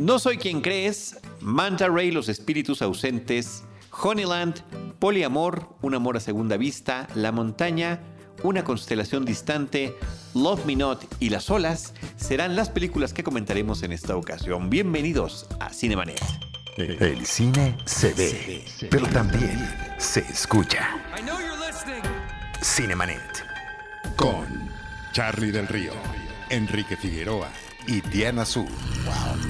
No soy quien crees, Manta Ray, los espíritus ausentes, Honeyland, Poliamor, un amor a segunda vista, La montaña, una constelación distante, Love Me Not y Las olas serán las películas que comentaremos en esta ocasión. Bienvenidos a Cinemanet. El cine se ve, pero también se escucha. Cinemanet. Con Charlie del Río, Enrique Figueroa y Diana Su. Cine,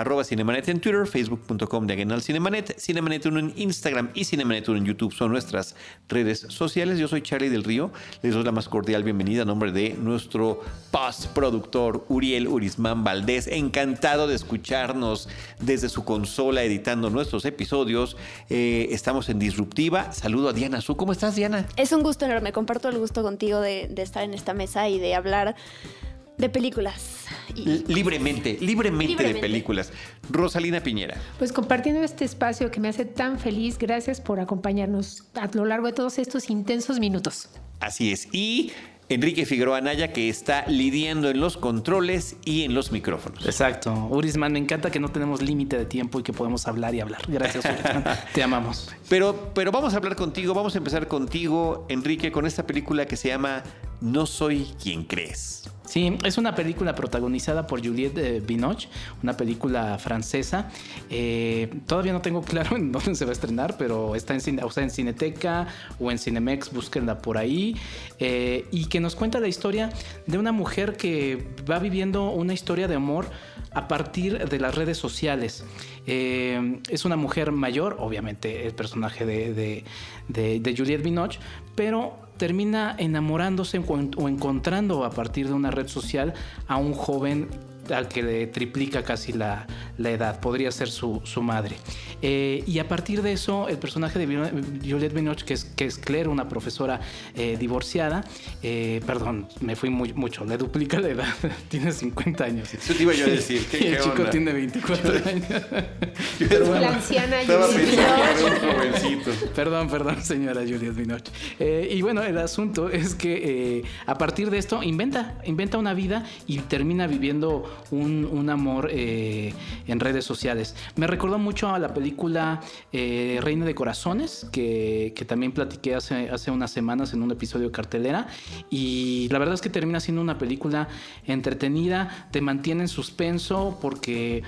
Arroba Cinemanet en Twitter, facebook.com diagonal Cinemanet, Cinemanet 1 en Instagram y Cinemanet 1 en YouTube son nuestras redes sociales. Yo soy Charlie del Río, les doy la más cordial bienvenida a nombre de nuestro postproductor Uriel Urismán Valdés. Encantado de escucharnos desde su consola editando nuestros episodios. Eh, estamos en Disruptiva. Saludo a Diana Su. ¿Cómo estás, Diana? Es un gusto enorme. Comparto el gusto contigo de estar en esta mesa y de hablar de películas. Y- Libremente, libremente, de películas. Rosalina Piñera. Pues compartiendo este espacio que me hace tan feliz, gracias por acompañarnos a lo largo de todos estos intensos minutos. Así es. Y Enrique Figueroa Anaya, que está lidiando en los controles y en los micrófonos. Exacto. Urisman, me encanta que no tenemos límite de tiempo y que podemos hablar y hablar. Gracias, Urisman. Te amamos. Pero, pero vamos a hablar contigo, vamos a empezar contigo, Enrique, con esta película que se llama No soy quien crees. Sí, es una película protagonizada por Juliette eh, Binoche, una película francesa. Eh, todavía no tengo claro en dónde se va a estrenar, pero está en, cine- o sea, en Cineteca o en Cinemex, búsquenla por ahí. Eh, y que nos cuenta la historia de una mujer que va viviendo una historia de amor a partir de las redes sociales. Es una mujer mayor, obviamente el personaje de, de, de- de Juliette Binoche, pero termina enamorándose o encontrando a partir de una red social a un joven al que le triplica casi la, la edad, podría ser su, su madre. Eh, y a partir de eso, el personaje de Juliette Binoche, que es, que es Claire, una profesora eh, divorciada, eh, perdón, me fui muy, mucho, le duplica la edad, tiene 50 años. Eso te iba yo a decir. ¿qué- Y el qué chico onda? tiene 24 años. La anciana Estaba Juliette pensando que Binoche. era un jovencito. Perdón, perdón, señora Juliette Binoche. Eh, y bueno, el asunto es que eh, a partir de esto inventa, inventa una vida y termina viviendo un, amor eh, en redes sociales. Me recordó mucho a la película eh, Reina de Corazones, que, que también platiqué hace, hace unas semanas en un episodio de cartelera. Y la verdad es que termina siendo una película entretenida, te mantiene en suspenso porque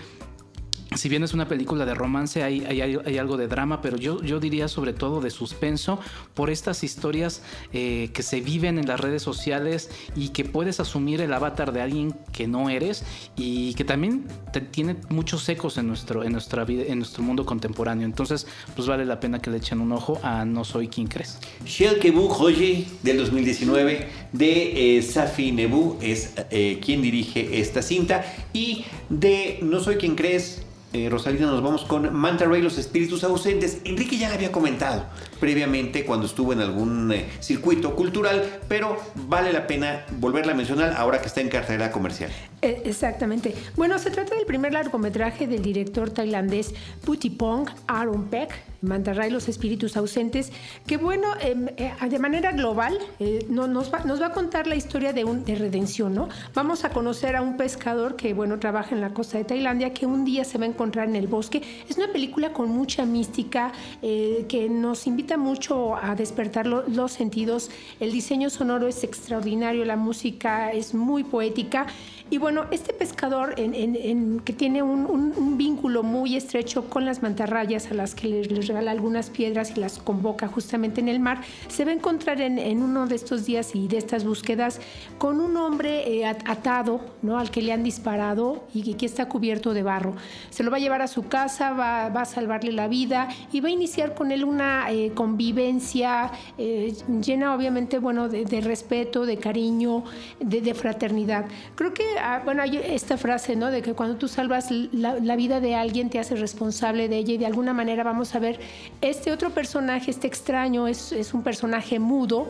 si bien es una película de romance, hay, hay- algo de drama, pero yo, yo diría sobre todo de suspenso por estas historias eh, que se viven en las redes sociales y que puedes asumir el avatar de alguien que no eres y que también tiene muchos ecos en nuestro, en nuestra vida, en nuestro mundo contemporáneo. Entonces, pues vale la pena que le echen un ojo a No Soy Quien Crees. Shell Kebu Hoye del 2019 de eh, Safi Nebu es eh, quien dirige esta cinta y de No soy quien crees. Eh, Rosalina, nos vamos con Manta Ray, los espíritus ausentes. Enrique ya le había comentado previamente cuando estuvo en algún eh, circuito cultural, pero vale la pena volverla a mencionar ahora que está en cartelera comercial. Eh, Exactamente. Bueno, se trata del primer largometraje del director tailandés Putipong Aaron Peck, Mantarray los espíritus ausentes, que bueno, em, eh, de manera global eh, no- nos, va, nos va a contar la historia de, un, de redención, ¿no? Vamos a conocer a un pescador que, bueno, trabaja en la costa de Tailandia, que un día se va a encontrar en el bosque. Es una película con mucha mística que nos invita mucho a despertar lo- los sentidos. El diseño sonoro es extraordinario, la música es muy poética. Y bueno, este pescador en- en- en- que tiene un, vínculo muy estrecho con las mantarrayas a las que les, regala algunas piedras y las convoca justamente en el mar, se va a encontrar en, uno de estos días y de estas búsquedas con un hombre eh, at- atado, ¿no? Al que le han disparado y que está cubierto de barro. Se lo va a llevar a su casa, va, va a salvarle la vida y va a iniciar con él una eh, convivencia eh, llena obviamente, bueno, de, respeto, de cariño, de, fraternidad. Creo que bueno, hay esta frase, ¿no? De que cuando tú salvas la, la vida de alguien, te haces responsable de ella y de alguna manera vamos a ver, este otro personaje, este extraño, es, es un personaje mudo,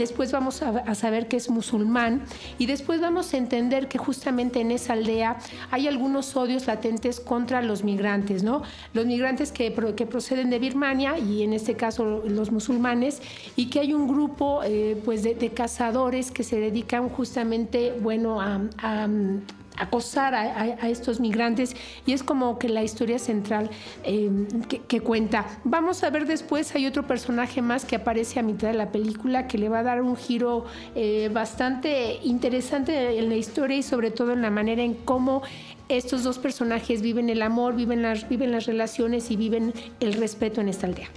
después vamos a, saber que es musulmán y después vamos a entender que justamente en esa aldea hay algunos odios latentes contra los migrantes, ¿no? Los migrantes que, que proceden de Birmania y en este caso los musulmanes y que hay un grupo eh, pues de, cazadores que se dedican justamente, bueno, a acosar a, estos migrantes y es como que la historia central eh, que, cuenta. Vamos a ver después, hay otro personaje más que aparece a mitad de la película que le va a dar un giro eh, bastante interesante en la historia y sobre todo en la manera en cómo estos dos personajes viven el amor, viven las, viven las relaciones y viven el respeto en esta aldea.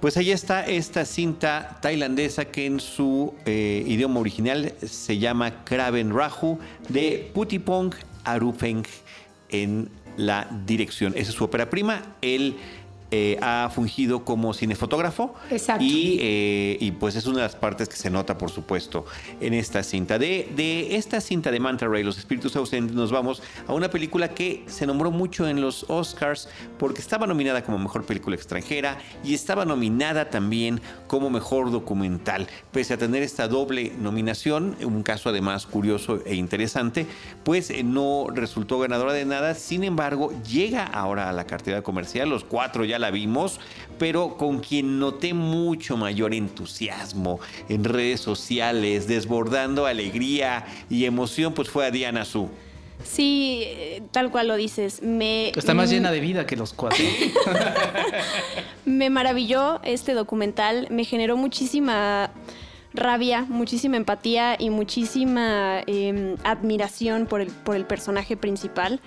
Pues ahí está esta cinta tailandesa que en su eh, idioma original se llama Kraven Rahu de Putipong Arupeng en la dirección. Esa es su ópera prima. Él eh, ha fungido como cinefotógrafo. Exacto. Y, eh, y, pues es una de las partes que se nota, por supuesto, en esta cinta. De, de esta cinta de Manta Ray, Los Espíritus Ausentes, nos vamos a una película que se nombró mucho en los Oscars porque estaba nominada como Mejor Película Extranjera y estaba nominada también como Mejor Documental. Pese a tener esta doble nominación, un caso además curioso e interesante, pues eh, no resultó ganadora de nada. Sin embargo, llega ahora a la cartera comercial. Los cuatro ya la vimos, pero con quien noté mucho mayor entusiasmo en redes sociales, desbordando alegría y emoción, pues fue a Diana Su. Sí, tal cual lo dices. Me, Está más llena de vida que los cuatro. me maravilló este documental, me generó muchísima rabia, muchísima empatía y muchísima eh, admiración por el, por el personaje principal.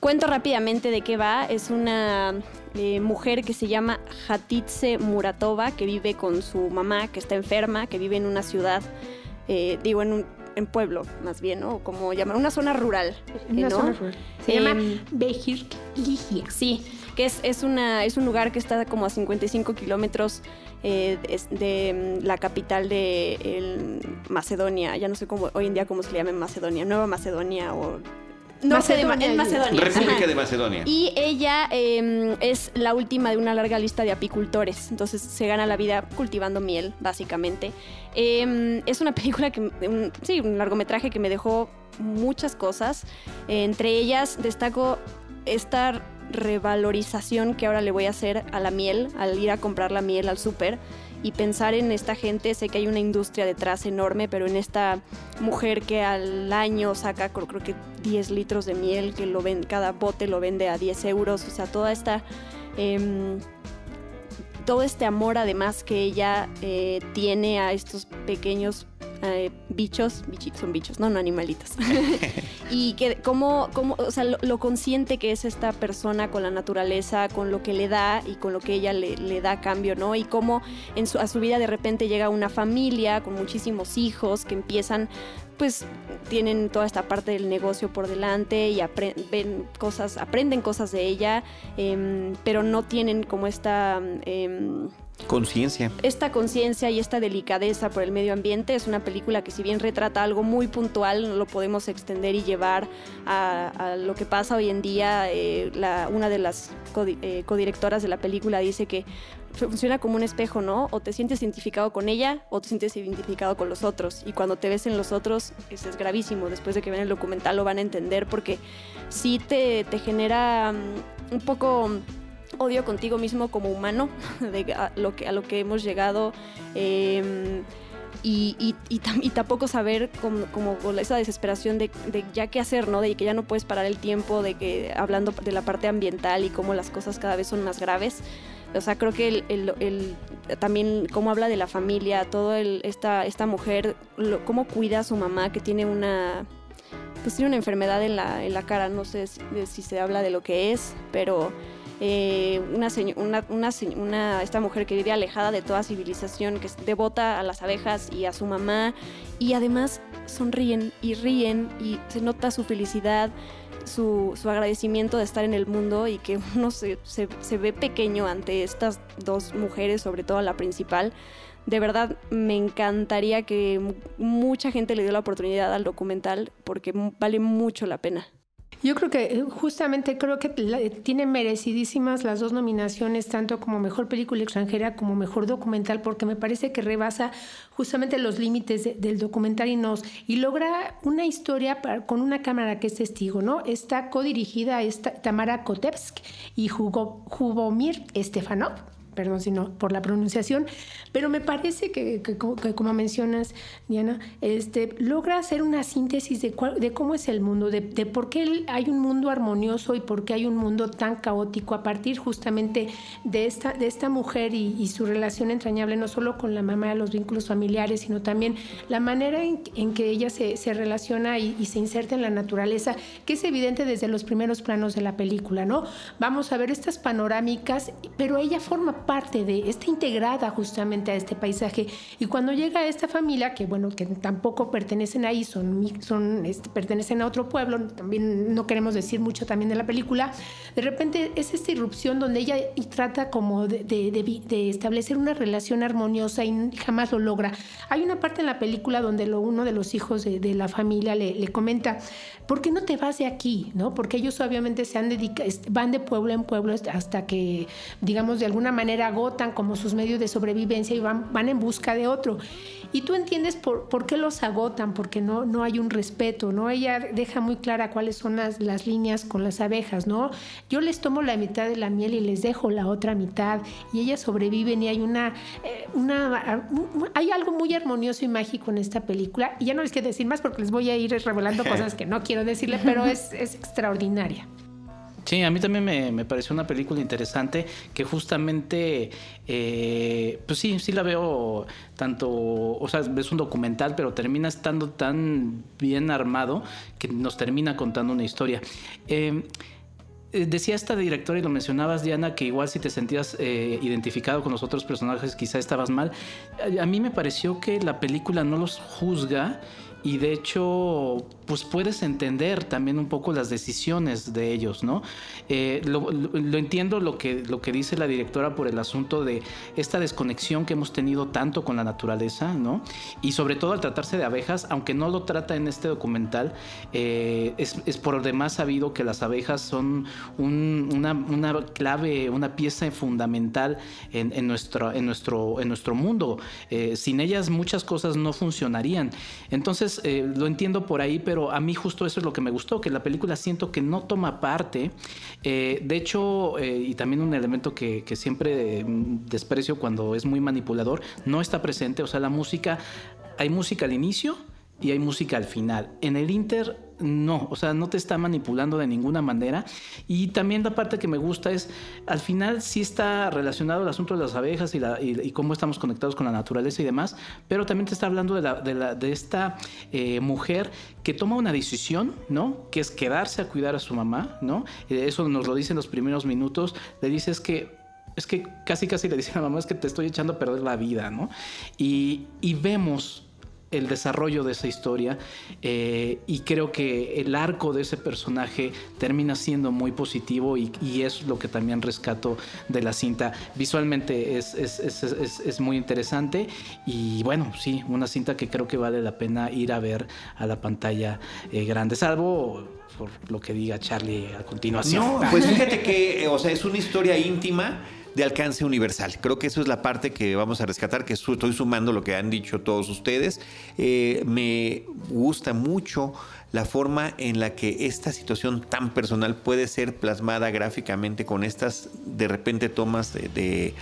Cuento rápidamente de qué va. Es una eh, mujer que se llama Hatitze Muratova, que vive con su mamá, que está enferma, que vive en una ciudad, eh, digo, en un en pueblo, más bien, ¿no? Como llamar, una zona rural. Una ¿no? zona rural. Se eh, llama Bejirligia. Sí, que es, es, una, es un lugar que está como a 55 kilómetros eh, de, de, la capital de el, Macedonia. Ya no sé cómo, hoy en día cómo se le llama en Macedonia, Nueva Macedonia o no Macedonia, sé, de, en Macedonia. República Ajá. de Macedonia. Y ella eh, es la última de una larga lista de apicultores. Entonces se gana la vida cultivando miel, básicamente. Eh, es una película que, un, sí, un largometraje que me dejó muchas cosas. Eh, entre ellas destaco esta revalorización que ahora le voy a hacer a la miel, al ir a comprar la miel al súper y pensar en esta gente, sé que hay una industria detrás enorme, pero en esta mujer que al año saca creo que 10 litros de miel, que lo ven, cada bote lo vende a 10 euros, o sea, toda esta... Eh, todo este amor además que ella eh, tiene a estos pequeños eh, bichos, bichitos, son bichos, no, no animalitos. y que cómo, cómo o sea, lo, lo, consciente que es esta persona con la naturaleza, con lo que le da y con lo que ella le, le da cambio, ¿no? Y cómo en su, a su vida de repente llega una familia con muchísimos hijos que empiezan pues tienen toda esta parte del negocio por delante y ven cosas, aprenden cosas de ella, eh, pero no tienen como esta eh, conciencia. Esta conciencia y esta delicadeza por el medio ambiente es una película que si bien retrata algo muy puntual, lo podemos extender y llevar a, lo que pasa hoy en día. Eh, una de las eh, codirectoras de la película dice que funciona como un espejo, ¿no? O te sientes identificado con ella o te sientes identificado con los otros. Y cuando te ves en los otros, eso es gravísimo. Después de que vean el documental lo van a entender porque sí te, te genera um, un poco odio contigo mismo como humano, de a lo que, a lo que hemos llegado. Eh, y, y, y, y, tampoco saber como, como esa desesperación de, de, ya qué hacer, ¿no? De que ya no puedes parar el tiempo, de que hablando de la parte ambiental y cómo las cosas cada vez son más graves. O sea, creo que el, el, el, también cómo habla de la familia, todo esta, esta mujer, lo, cómo cuida a su mamá que tiene una, pues tiene una enfermedad en la, en la cara, no sé si, si se habla de lo que es, pero eh, una, una, una, una, esta mujer que vive alejada de toda civilización, que es devota a las abejas y a su mamá, y además sonríen y ríen y se nota su felicidad. Su, su, agradecimiento de estar en el mundo y que uno se, se, se, ve pequeño ante estas dos mujeres, sobre todo la principal, de verdad me encantaría que mucha gente le dé la oportunidad al documental porque vale mucho la pena. Yo creo que eh, justamente creo que tiene merecidísimas las dos nominaciones, tanto como mejor película extranjera como mejor documental, porque me parece que rebasa justamente los límites del documental y nos y logra una historia con una cámara que es testigo, ¿no? Está codirigida esta, Tamara Kotevsk y Jubomir Stefanov perdón sino por la pronunciación, pero me parece que, como mencionas, Diana, este, logra hacer una síntesis de, cómo es el mundo, de, por qué hay un mundo armonioso y por qué hay un mundo tan caótico a partir justamente de esta, de esta mujer y, su relación entrañable, no solo con la mamá, los vínculos familiares, sino también la manera en, que ella se, relaciona y, y, se inserta en la naturaleza, que es evidente desde los primeros planos de la película, ¿no? Vamos a ver estas panorámicas, pero ella forma parte de, está integrada justamente a este paisaje. Y cuando llega esta familia, que bueno, que tampoco pertenecen ahí, son, son este, pertenecen a otro pueblo, también no queremos decir mucho también de la película, de repente es esta irrupción donde ella trata como de, de, establecer una relación armoniosa y jamás lo logra. Hay una parte en la película donde lo, uno de los hijos de, la familia le, le, comenta, ¿por qué no te vas de aquí? ¿No? Porque ellos obviamente se han dedicado, van de pueblo en pueblo hasta que, digamos, de alguna manera agotan como sus medios de sobrevivencia y van, van en busca de otro. Y tú entiendes por, por qué los agotan, porque no, no hay un respeto, ¿no? Ella deja muy clara cuáles son las, las líneas con las abejas, ¿no? Yo les tomo la mitad de la miel y les dejo la otra mitad y ellas sobreviven y hay una, eh, una hay algo muy armonioso y mágico en esta película y ya no les quiero decir más porque les voy a ir revelando cosas que no quiero decirle, pero es, es extraordinaria. Sí, a mí también me, pareció una película interesante que justamente, eh, pues sí, sí la veo tanto, o sea, es un documental, pero termina estando tan bien armado que nos termina contando una historia. Em, eh, decía esta directora y lo mencionabas, Diana, que igual si te sentías eh, identificado con los otros personajes, quizá estabas mal. A, a mí me pareció que la película no los juzga y de hecho pues puedes entender también un poco las decisiones de ellos, ¿no? Eh, lo, entiendo lo que, lo que dice la directora por el asunto de esta desconexión que hemos tenido tanto con la naturaleza, ¿no? Y sobre todo al tratarse de abejas, aunque no lo trata en este documental, eh, es, por demás sabido que las abejas son una, clave, una pieza fundamental en, nuestro, en, nuestro, en nuestro mundo. Eh, sin ellas muchas cosas no funcionarían. Entonces, lo entiendo por ahí, pero a mí justo eso es lo que me gustó, que la película siento que no toma parte. Eh, de hecho, eh, y también un elemento que, siempre mm, desprecio cuando es muy manipulador, no está presente. O sea, la música, hay música al inicio y hay música al final. En el Inter no, o sea, no te está manipulando de ninguna manera. Y también la parte que me gusta es, al final sí está relacionado el asunto de las abejas y, cómo estamos conectados con la naturaleza y demás, pero también te está hablando de, esta eh, mujer que toma una decisión, ¿no? Que es quedarse a cuidar a su mamá, ¿no? Eh, eso nos lo dice en los primeros minutos. Le dices que es que casi casi le dice a la mamá es que te estoy echando a perder la vida, ¿no? Y, y vemos el desarrollo de esa historia eh, y creo que el arco de ese personaje termina siendo muy positivo y, es lo que también rescato de la cinta. Visualmente es, es, muy interesante y bueno, sí, una cinta que creo que vale la pena ir a ver a la pantalla eh, grande, salvo por lo que diga Charlie a continuación. No, pues fíjate que, o sea, es una historia íntima de alcance universal. Creo que eso es la parte que vamos a rescatar, que estoy sumando lo que han dicho todos ustedes. Eh, me gusta mucho la forma en la que esta situación tan personal puede ser plasmada gráficamente con estas de repente tomas de de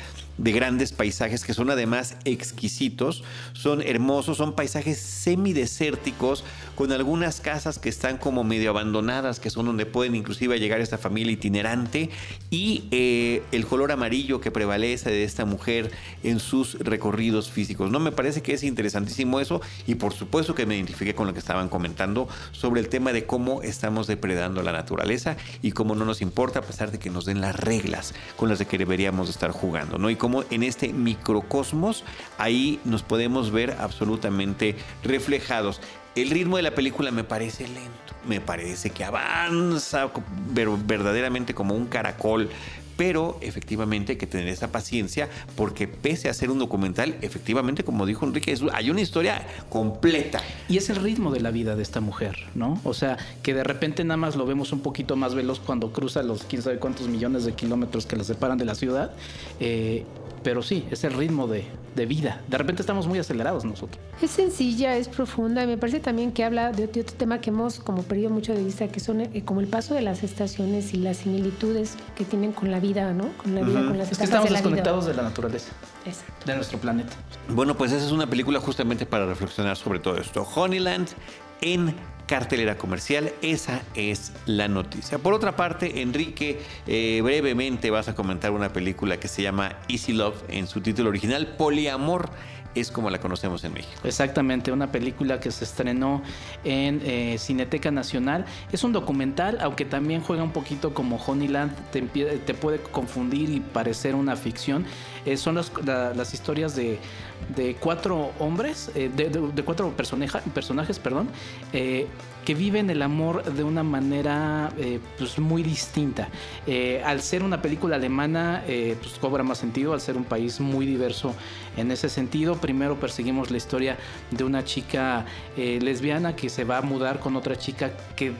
grandes paisajes que son además exquisitos, son hermosos, son paisajes semidesérticos con algunas casas que están como medio abandonadas, que son donde pueden inclusive llegar esta familia itinerante y eh, el color amarillo que prevalece de esta mujer en sus recorridos físicos. No me parece que es interesantísimo eso y por supuesto que me identifique con lo que estaban comentando sobre el tema de cómo estamos depredando la naturaleza y cómo no nos importa a pesar de que nos den las reglas con las de que deberíamos estar jugando, ¿no? Y en este microcosmos ahí nos podemos ver absolutamente reflejados. El ritmo de la película me parece lento, me parece que avanza verdaderamente como un caracol pero efectivamente hay que tener esa paciencia porque pese a ser un documental, efectivamente, como dijo Enrique, hay una historia completa. Y es el ritmo de la vida de esta mujer, ¿no? O sea, que de repente nada más lo vemos un poquito más veloz cuando cruza los quién sabe cuántos millones de kilómetros que la separan de la ciudad. Eh, pero sí, es el ritmo de, vida. De repente estamos muy acelerados nosotros. Es sencilla, es profunda y me parece también que habla de, otro tema que hemos como perdido mucho de vista, que son eh, como el paso de las estaciones y las similitudes que tienen con la vida, ¿no? Con la vida, con las es que estamos desconectados de la naturaleza, Exacto. de nuestro planeta. Bueno, pues esa es una película justamente para reflexionar sobre todo esto. Honeyland en cartelera comercial. Esa es la noticia. Por otra parte, Enrique, eh, brevemente vas a comentar una película que se llama Easy Love en su título original, Poliamor es como la conocemos en México. Exactamente, una película que se estrenó en eh, Cineteca Nacional. Es un documental, aunque también juega un poquito como Honeyland, te, te puede confundir y parecer una ficción. Eh, son las historias de de cuatro hombres, eh, de, cuatro personajes, perdón, eh, que viven el amor de una manera eh, pues muy distinta. al ser una película alemana, pues cobra más sentido, al ser un país muy diverso en ese sentido. Primero perseguimos la historia de una chica lesbiana que se va a mudar con otra chica que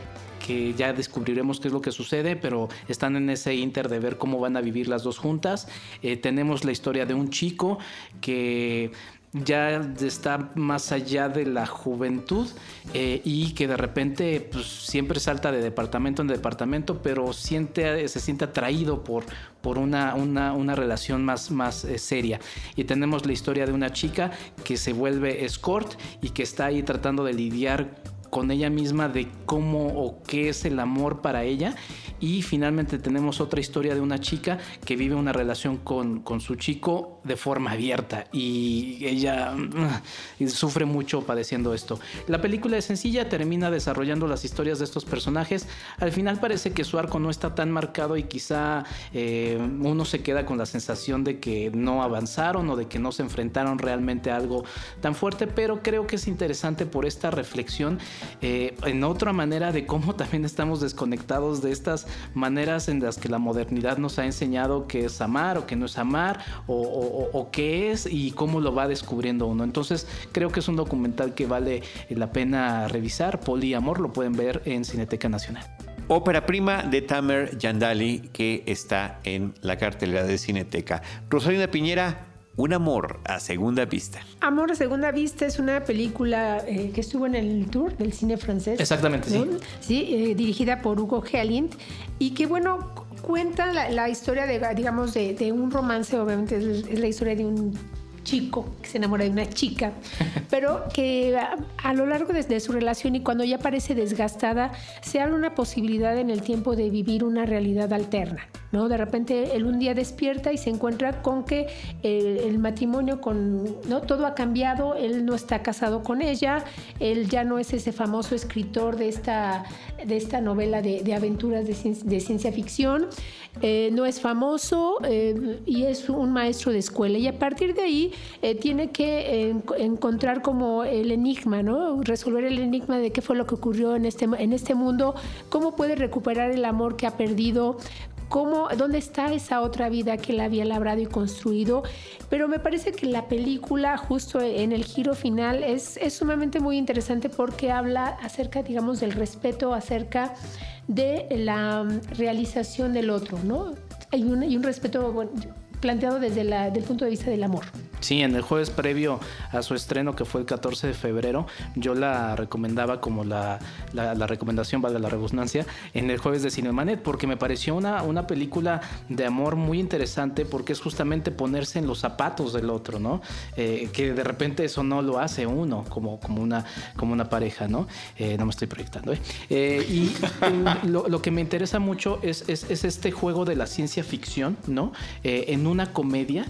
que ya descubriremos qué es lo que sucede, pero están en ese inter de ver cómo van a vivir las dos juntas. Eh, tenemos la historia de un chico que ya está más allá de la juventud eh, y que de repente pues, siempre salta de departamento en departamento, pero siente, se siente atraído por, por una, una, relación más, más eh, seria. Y tenemos la historia de una chica que se vuelve escort y que está ahí tratando de lidiar con ella misma de cómo o qué es el amor para ella. Y finalmente tenemos otra historia de una chica que vive una relación con, con su chico de forma abierta y ella uh, sufre mucho padeciendo esto. La película es sencilla, termina desarrollando las historias de estos personajes. Al final parece que su arco no está tan marcado y quizá eh, uno se queda con la sensación de que no avanzaron o de que no se enfrentaron realmente a algo tan fuerte, pero creo que es interesante por esta reflexión eh, en otra manera de cómo también estamos desconectados de estas maneras en las que la modernidad nos ha enseñado que es amar o que no es amar o, qué es y cómo lo va descubriendo uno. Entonces creo que es un documental que vale la pena revisar. Poliamor lo pueden ver en Cineteca Nacional. Ópera prima de Tamer Yandali que está en la cartelera de Cineteca. Rosalina Piñera, un amor a segunda vista. Amor a segunda vista es una película eh, que estuvo en el tour del cine francés. Exactamente, sí. Sí, eh, dirigida por Hugo Hellind y que bueno cuenta la, historia de digamos de, un romance, obviamente es, la historia de un chico que se enamora de una chica, pero que a, lo largo de, su relación y cuando ya parece desgastada, se abre una posibilidad en el tiempo de vivir una realidad alterna. ¿No? De repente él un día despierta y se encuentra con que el, matrimonio con, ¿no? Todo ha cambiado, él no está casado con ella, él ya no es ese famoso escritor de esta, de esta novela de, aventuras de, ciencia ficción, eh, no es famoso eh, y es un maestro de escuela y a partir de ahí eh, tiene que encontrar como el enigma, ¿no? Resolver el enigma de qué fue lo que ocurrió en este, en este mundo, cómo puede recuperar el amor que ha perdido, cómo, dónde está esa otra vida que él había labrado y construido. Pero me parece que la película, justo en el giro final, es, sumamente muy interesante porque habla acerca, digamos, del respeto, acerca de la realización del otro, ¿no? Hay un, hay un respeto, bueno, planteado desde el punto de vista del amor. Sí, en el jueves previo a su estreno, que fue el 14 de febrero, yo la recomendaba como la, la, recomendación, valga la redundancia, en el jueves de Cinemanet, porque me pareció una, una película de amor muy interesante, porque es justamente ponerse en los zapatos del otro, ¿no? Eh, que de repente eso no lo hace uno como, como, una, como una pareja, ¿no? Eh, no me estoy proyectando, ¿eh? y lo, lo, que me interesa mucho es, es, es, este juego de la ciencia ficción, ¿no? Una comedia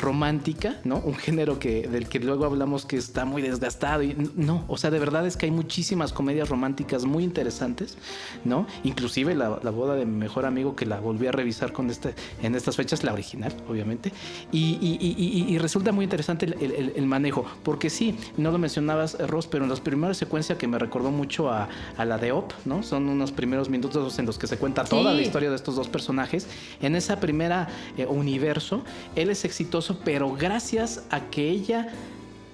romántica, ¿no? Un género que, del que luego hablamos que está muy desgastado. Y, no, o sea, de verdad es que hay muchísimas comedias románticas muy interesantes, ¿no? Inclusive la, boda de mi mejor amigo que la volví a revisar con este, en estas fechas, la original, obviamente. Y, resulta muy interesante el, manejo, porque sí, no lo mencionabas, Ross, pero en las primeras secuencias que me recordó mucho a, la de Op, ¿no? Son unos primeros minutos en los que se cuenta toda la historia de estos dos personajes. En esa primera eh, universo, él es exitoso, pero gracias a que ella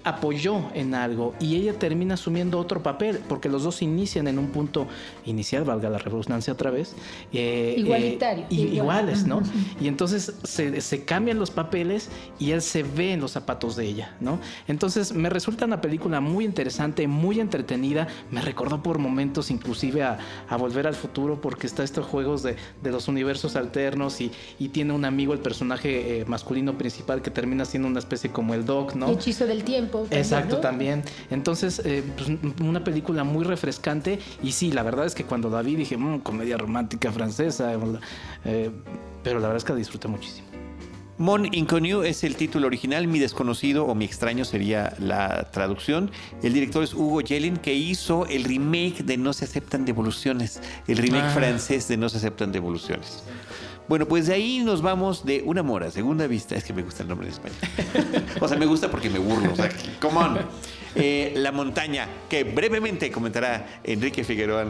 apoyó en algo y ella termina asumiendo otro papel, porque los dos inician en un punto inicial, valga la redundancia otra vez. Eh, Igualitario. Eh, iguales, ¿no? Y entonces se, cambian los papeles y él se ve en los zapatos de ella, ¿no? Entonces me resulta una película muy interesante, muy entretenida. Me recordó por momentos inclusive a, Volver al Futuro, porque está estos juegos de, los universos alternos y, tiene un amigo, el personaje eh, masculino principal, que termina siendo una especie como el Doc, ¿no? hechizo del tiempo. Exacto, también. Entonces, eh, pues, una película muy refrescante. Y sí, la verdad es que cuando la vi dije, mmm, comedia romántica francesa. Eh, pero la verdad es que la disfruté muchísimo. Mon Inconnu es el título original, Mi desconocido o Mi extraño sería la traducción. El director es Hugo Yelin, que hizo el remake de No se aceptan devoluciones, el remake ah. francés de No se aceptan devoluciones. Bueno, pues de ahí nos vamos de un amor a segunda vista. Es que me gusta el nombre en español. o sea, me gusta porque me burlo. Come on. Eh, la montaña, que brevemente comentará Enrique Figueroa.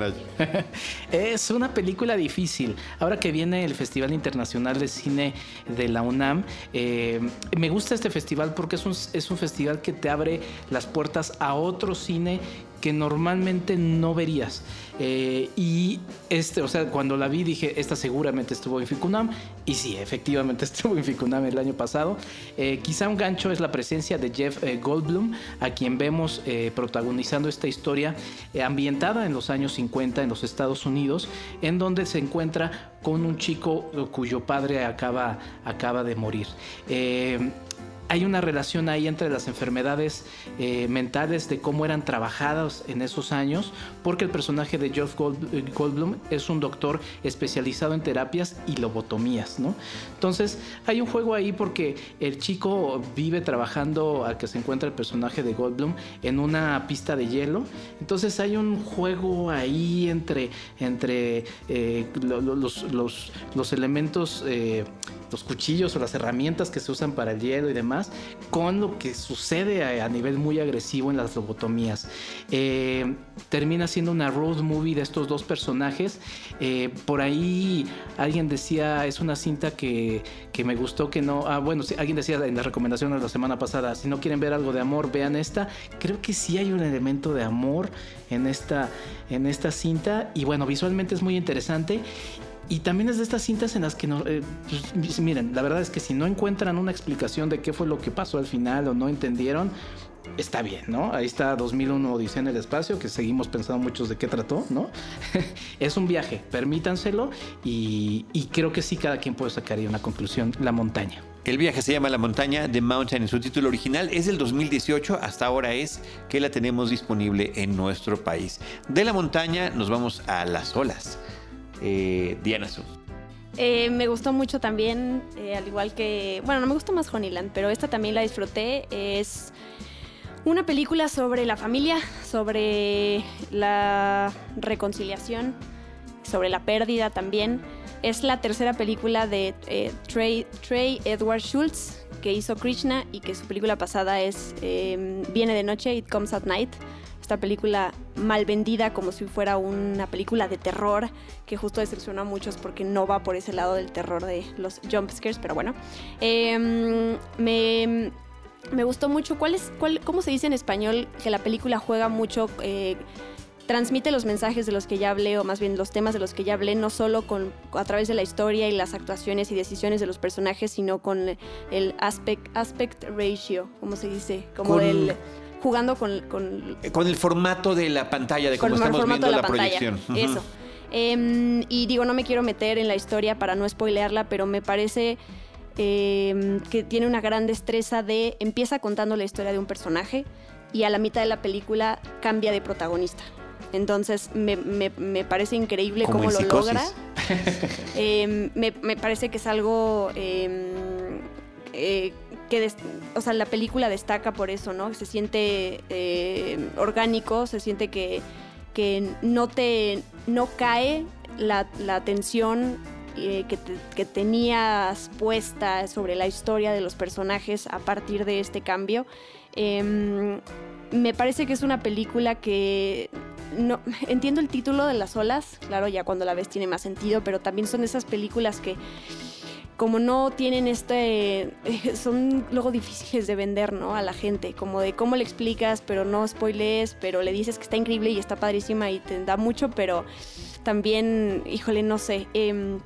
es una película difícil. Ahora que viene el Festival Internacional de Cine de la UNAM, eh, me gusta este festival porque es un, es un festival que te abre las puertas a otro cine que normalmente no verías. Eh, y este, o sea, cuando la vi dije, esta seguramente estuvo en Ficunam. Y sí, efectivamente estuvo en Ficunam el año pasado. Eh, quizá un gancho es la presencia de Jeff eh, Goldblum, a quien vemos protagonizando esta historia ambientada en los años 50 en los Estados Unidos, en donde se encuentra con un chico cuyo padre acaba, acaba de morir hay una relación ahí entre las enfermedades eh, mentales de cómo eran trabajadas en esos años, porque el personaje de Jeff eh, Goldblum es un doctor especializado en terapias y lobotomías, ¿no? Entonces hay un juego ahí porque el chico vive trabajando al que se encuentra el personaje de Goldblum en una pista de hielo, entonces hay un juego ahí entre, entre eh, los, los, elementos los cuchillos o las herramientas que se usan para el hielo y demás, con lo que sucede a, nivel muy agresivo en las lobotomías. Eh, termina siendo una road movie de estos dos personajes. Eh, por ahí alguien decía, es una cinta que, que me gustó que no... Ah, bueno, alguien decía en la recomendación de la semana pasada, si no quieren ver algo de amor, vean esta. Creo que sí hay un elemento de amor en esta, en esta cinta y bueno, visualmente es muy interesante y también es de estas cintas en las que no, eh, pues, miren, la verdad es que si no encuentran una explicación de qué fue lo que pasó al final o no entendieron, está bien, ¿no? Ahí está 2001 Odisea en el espacio, que seguimos pensando muchos de qué trató, ¿no? es un viaje, permítanselo y, creo que sí cada quien puede sacar ahí una conclusión, la montaña. El viaje se llama La montaña de Mountain en su título original. Es del 2018, hasta ahora es que la tenemos disponible en nuestro país. De la montaña nos vamos a las olas eh, Diana Su. Eh, me gustó mucho también, eh, al igual que, bueno, no me gustó más Honeyland, pero esta también la disfruté. Es una película sobre la familia, sobre la reconciliación, sobre la pérdida también. Es la tercera película de Trey, Trey, Edward Schultz, que hizo Krishna y que su película pasada es Viene de noche, It Comes at Night esta película mal vendida como si fuera una película de terror que justo decepciona a muchos porque no va por ese lado del terror de los jump scares, pero bueno. Em, me, me, gustó mucho. ¿Cuál es, cuál, ¿Cómo se dice en español que la película juega mucho? Eh, transmite los mensajes de los que ya hablé, o más bien los temas de los que ya hablé, no solo con, a través de la historia y las actuaciones y decisiones de los personajes, sino con el aspect, aspect ratio, como se dice, como el jugando con, con, eh, con... el formato de la pantalla, de cómo estamos viendo la, proyección. Eso. Em, y digo, no me quiero meter en la historia para no spoilearla, pero me parece em, que tiene una gran destreza de empieza contando la historia de un personaje y a la mitad de la película cambia de protagonista. Entonces me, me, parece increíble cómo lo logra. Em, me, me, parece que es algo eh, que, o sea, la película destaca por eso, ¿no? Se siente eh, orgánico, se siente que, que no te, no cae la, la tensión eh, que, que tenías puesta sobre la historia de los personajes a partir de este cambio. Em, me parece que es una película que no entiendo el título de las olas, claro, ya cuando la ves tiene más sentido, pero también son esas películas que como no tienen este son luego difíciles de vender, ¿no? a la gente, como de cómo le explicas, pero no spoilees, pero le dices que está increíble y está padrísima y te da mucho, pero también, híjole, no sé. em,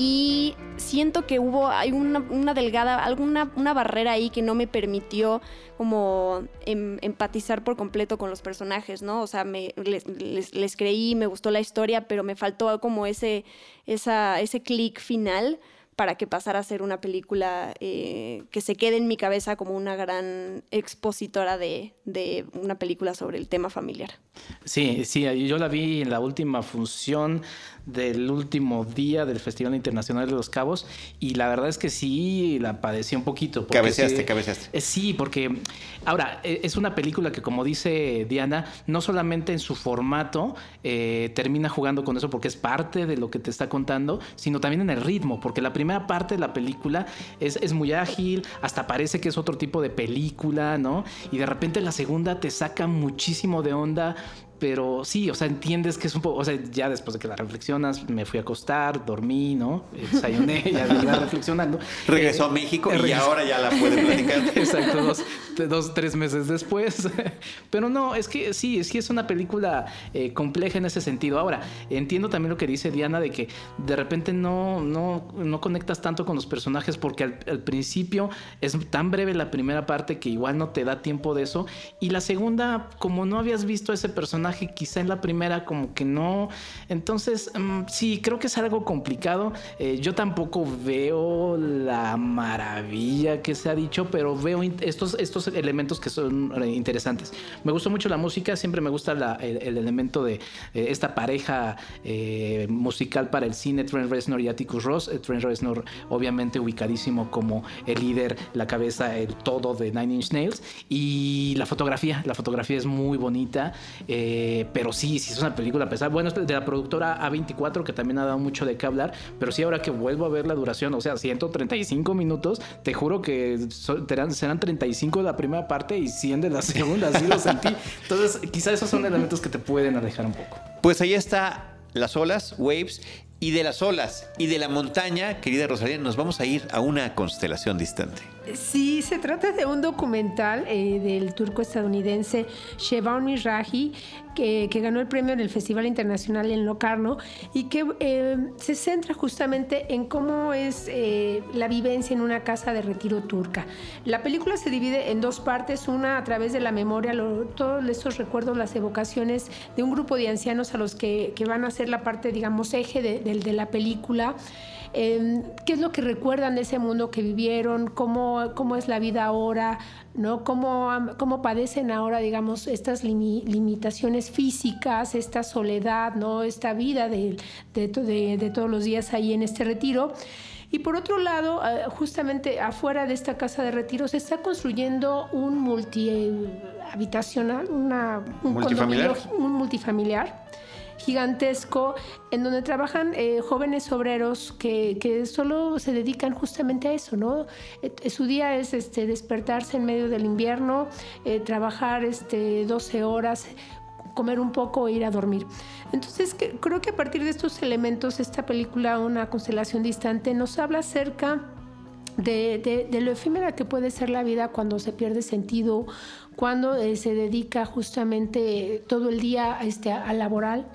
y siento que hubo hay una, una delgada, alguna una barrera ahí que no me permitió como em- empatizar por completo con los personajes, ¿no? O sea, me, les- les creí, me gustó la historia, pero me faltó como ese, esa, ese clic final para que pasara a ser una película eh, que se quede en mi cabeza como una gran expositora de, de una película sobre el tema familiar. Sí, sí, yo la vi en la última función del último día del Festival Internacional de los Cabos y la verdad es que sí la padecí un poquito. Cabeceaste, sí- cabeceaste. Eh, Sí, porque ahora eh, es una película que como dice Diana, no solamente en su formato eh, termina jugando con eso porque es parte de lo que te está contando, sino también en el ritmo, porque la primera parte de la película es, es muy ágil, hasta parece que es otro tipo de película, ¿no? Y de repente la segunda te saca muchísimo de onda. Pero sí, o sea, entiendes que es un poco, o sea, ya después de que la reflexionas, me fui a acostar, dormí, ¿no? Desayuné, ya iba reflexionando. Regresó Eh, a México eh, y ahora ya la puede platicar. Exacto, dos, dos, tres meses después. Pero no, es que sí, sí es una película eh, compleja en ese sentido. Ahora, entiendo también lo que dice Diana de que de repente no, no, no conectas tanto con los personajes porque al, al principio es tan breve la primera parte que igual no te da tiempo de eso. Y la segunda, como no habías visto a ese personaje, quizá en la primera como que no. Entonces, mm, sí, creo que es algo complicado. Eh, yo tampoco veo la maravilla que se ha dicho, pero veo estos, estos elementos que son eh, interesantes. Me gustó mucho la música, siempre me gusta el, el elemento de eh, esta pareja musical para el cine, Trent Reznor y Atticus Ross. Trent Reznor, obviamente, ubicadísimo como el líder, la cabeza, el todo de Nine Inch Nails. Y la fotografía, la fotografía es muy bonita, pero sí, sí es una película pesada. Bueno, es de la productora A24, que también ha dado mucho de qué hablar, pero sí, ahora que vuelvo a ver la duración, o sea, 135 minutos, te juro que so- serán 35 de la primera parte y 100 de la segunda, así lo sentí. Entonces, quizá esos son elementos que te pueden alejar un poco. Pues ahí está las olas, waves, y de las olas y de la montaña, querida Rosalía, nos vamos a ir a una constelación distante. Sí, se trata de un documental eh, del turco estadounidense Shevan Miraji, que, que ganó el premio en el Festival Internacional en Locarno y que eh, se centra justamente en cómo es eh, la vivencia en una casa de retiro turca. La película se divide en dos partes, una a través de la memoria, lo- todos estos recuerdos, las evocaciones de un grupo de ancianos a los que, que van a ser la parte, digamos, eje de, de- de la película. Eh, qué es lo que recuerdan de ese mundo que vivieron, cómo, cómo es la vida ahora, ¿no? Cómo, cómo padecen ahora, digamos, estas limi- físicas, esta soledad, ¿no? Esta vida de, de to- de- de todos los días ahí en este retiro. Y por otro lado, eh, justamente afuera de esta casa de retiro se está construyendo un multihabitacional, una, un ¿Multifamiliar? un multifamiliar gigantesco en donde trabajan eh, jóvenes obreros que, que solo se dedican justamente a eso, ¿no? Eh, su día es este, despertarse en medio del invierno, eh, trabajar este, 12 horas, comer un poco e ir a dormir. Entonces que- creo que a partir de estos elementos esta película, Una constelación distante, nos habla acerca de, de- lo efímera que puede ser la vida cuando se pierde sentido, cuando eh, se dedica justamente todo el día este, a laboral,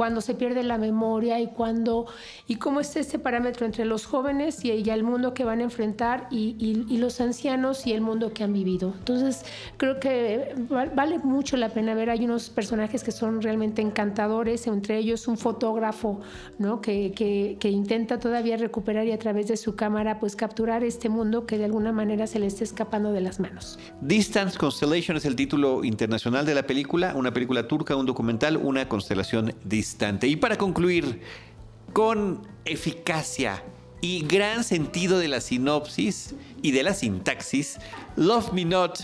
cuando se pierde la memoria y cuando y cómo está este parámetro entre los jóvenes y, y el mundo que van a enfrentar y, y- y los ancianos y el mundo que han vivido. Entonces creo que val- vale mucho la pena ver. Hay unos personajes que son realmente encantadores, entre ellos un fotógrafo, ¿no? Que, que- que intenta todavía recuperar y a través de su cámara pues capturar este mundo que de alguna manera se le está escapando de las manos. Distance Constellation es el título internacional de la película, una película turca, un documental, una constelación Y para concluir, con eficacia y gran sentido de la sinopsis y de la sintaxis, Love Me Not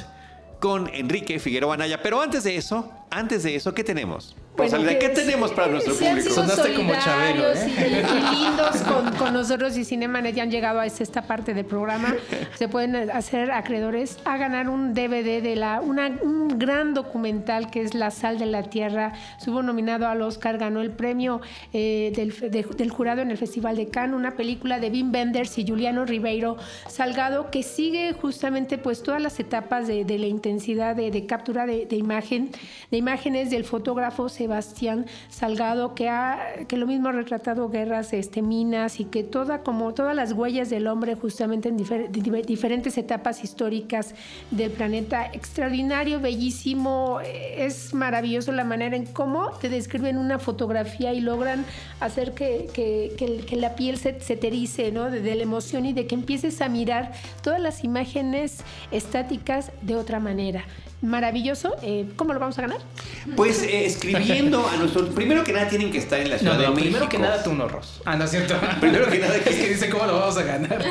con Enrique Figueroa Anaya. Pero antes de eso, antes de eso, ¿qué tenemos? Rosalía, Bueno, ¿qué que tenemos para nuestro público? Sonaste como Chabelo, solidarios ¿eh? y, y lindos con, con nosotros y Cinemanet ya han llegado a esta parte del programa. Se pueden hacer acreedores a ganar un DVD de la una, un gran documental que es La sal de la tierra. Estuvo nominado al Oscar, ganó el premio eh, del, de- del jurado en el Festival de Cannes, una película de Wim Wenders y Juliano Ribeiro Salgado que sigue justamente pues todas las etapas de, de la intensidad de, de captura de, de imagen, de imágenes del fotógrafo Sebastián Salgado que ha que lo mismo ha retratado guerras, este, minas y que toda como todas las huellas del hombre justamente en difer- di- diferentes etapas históricas del planeta extraordinario, bellísimo, es maravilloso la manera en cómo te describen una fotografía y logran hacer que, que- que la piel se, se te ¿no? De la emoción y de que empieces a mirar todas las imágenes estáticas de otra manera. Maravilloso. Eh, ¿Cómo lo vamos a ganar? Pues eh, escribiendo a nuestro... Primero que nada tienen que estar en la Ciudad No, de no, México. primero que nada tú no, Ros. Ah, no es cierto. Primero que nada, es que dice cómo lo vamos a ganar.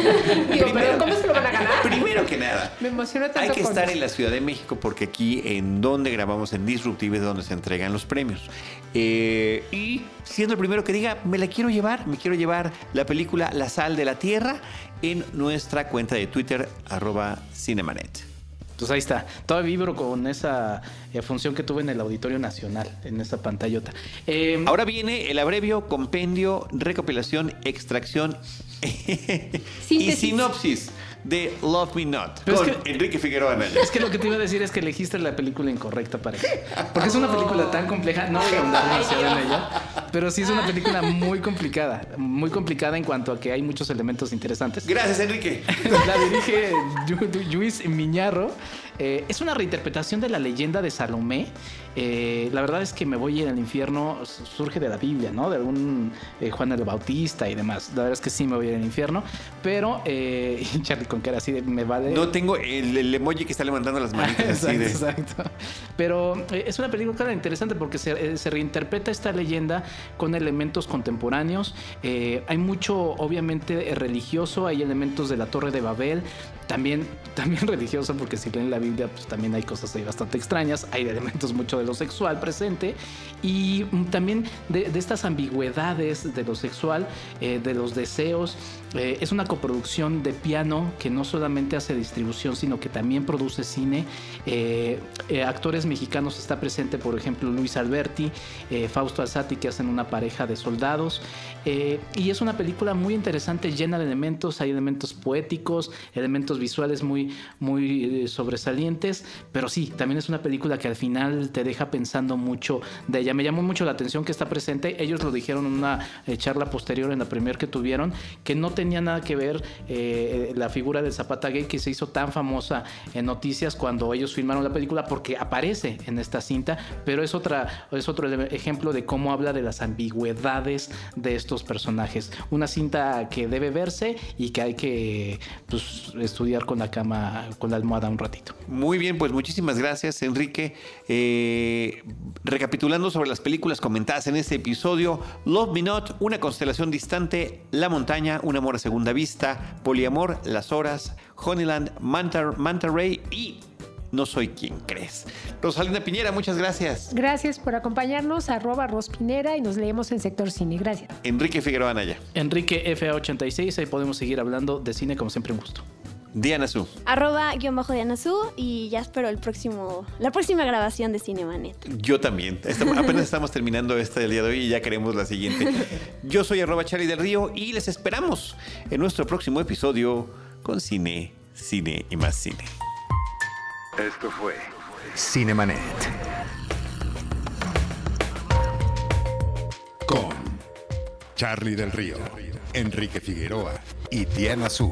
Digo, pero ¿cómo se lo van a ganar? Primero que nada, Me emociona tanto hay que con- estar en la Ciudad de México porque aquí en donde grabamos en Disruptive es donde se entregan los premios. Eh, y siendo el primero que diga, me la quiero llevar, me quiero llevar la película La Sal de la Tierra en nuestra cuenta de Twitter, arroba Cinemanet. Pues ahí está. Todavía vibro con esa eh, función que tuve en el Auditorio Nacional, en esa pantallota. Eh, Ahora viene el abrevio, compendio, recopilación, extracción y sinopsis de Love Me Not Pero con es que- Enrique Figueroa Anaya. Es que lo que te iba a decir es que elegiste la película incorrecta para eso. Porque es una película tan compleja, no voy a ahondar demasiado en ella, pero sí es una película muy complicada, muy complicada en cuanto a que hay muchos elementos interesantes. Gracias, Enrique. La dirige Luis Miñarro. Eh, es una reinterpretación de la leyenda de Salomé. Eh, la verdad es que me voy en el infierno surge de la Biblia, ¿no? De algún eh, Juan el Bautista y demás. La verdad es que sí me voy en el infierno. Pero, eh, Charlie con cara así de me vale. No tengo el, el emoji que está levantando las manitas así Exacto, de... exacto. Pero es una película interesante porque se, se reinterpreta esta leyenda con elementos contemporáneos. Hay mucho, obviamente, religioso, hay elementos de la Torre de Babel. También, también religioso, porque si leen la Biblia, pues también hay cosas ahí bastante extrañas. Hay elementos mucho de lo sexual presente. Y mm, también de, de estas ambigüedades de lo sexual, eh, de los deseos. Eh, es una coproducción de piano que no solamente hace distribución, sino que también produce cine. Eh, eh, actores mexicanos está presente, por ejemplo, Luis Alberti, eh, Fausto Alzati, que hacen una pareja de soldados. Eh, y es una película muy interesante, llena de elementos. Hay elementos poéticos, elementos visuales muy, muy eh, sobresalientes. Pero sí, también es una película que al final te deja pensando mucho de ella. Me llamó mucho la atención que está presente. Ellos lo dijeron en una eh, charla posterior, en la premier que tuvieron, que no tenía nada que ver eh, la figura del Zapata Gay que se hizo tan famosa en noticias cuando ellos filmaron la película porque aparece en esta cinta, pero es, otra, es otro ejemplo de cómo habla de las ambigüedades de estos personajes. Una cinta que debe verse y que hay que pues, estudiar con la cama, con la almohada un ratito. Muy bien, pues muchísimas gracias, Enrique. Eh, recapitulando sobre las películas comentadas en este episodio, Love Me Not, Una constelación distante, La montaña, Un amor a segunda vista, Poliamor, Las horas, Honeyland, Manta, Manta Ray y No soy quien crees. Rosalinda Piñera, muchas gracias. Gracias por acompañarnos, arroba Rospinera y nos leemos en Sector Cine. Gracias. Enrique Figueroa Anaya, Enrique FA86, ahí podemos seguir hablando de cine como siempre un gusto. Diana Su. Arroba guion bajo Diana Su y ya espero el próximo, la próxima grabación de Cinemanet. Yo también. Estamos- apenas estamos terminando esta del día de hoy y ya queremos la siguiente. Yo soy arroba Charlie del Río y les esperamos en nuestro próximo episodio con cine, cine y más cine. Esto fue Cinemanet. Con Charlie del Río, Enrique Figueroa y Diana Su.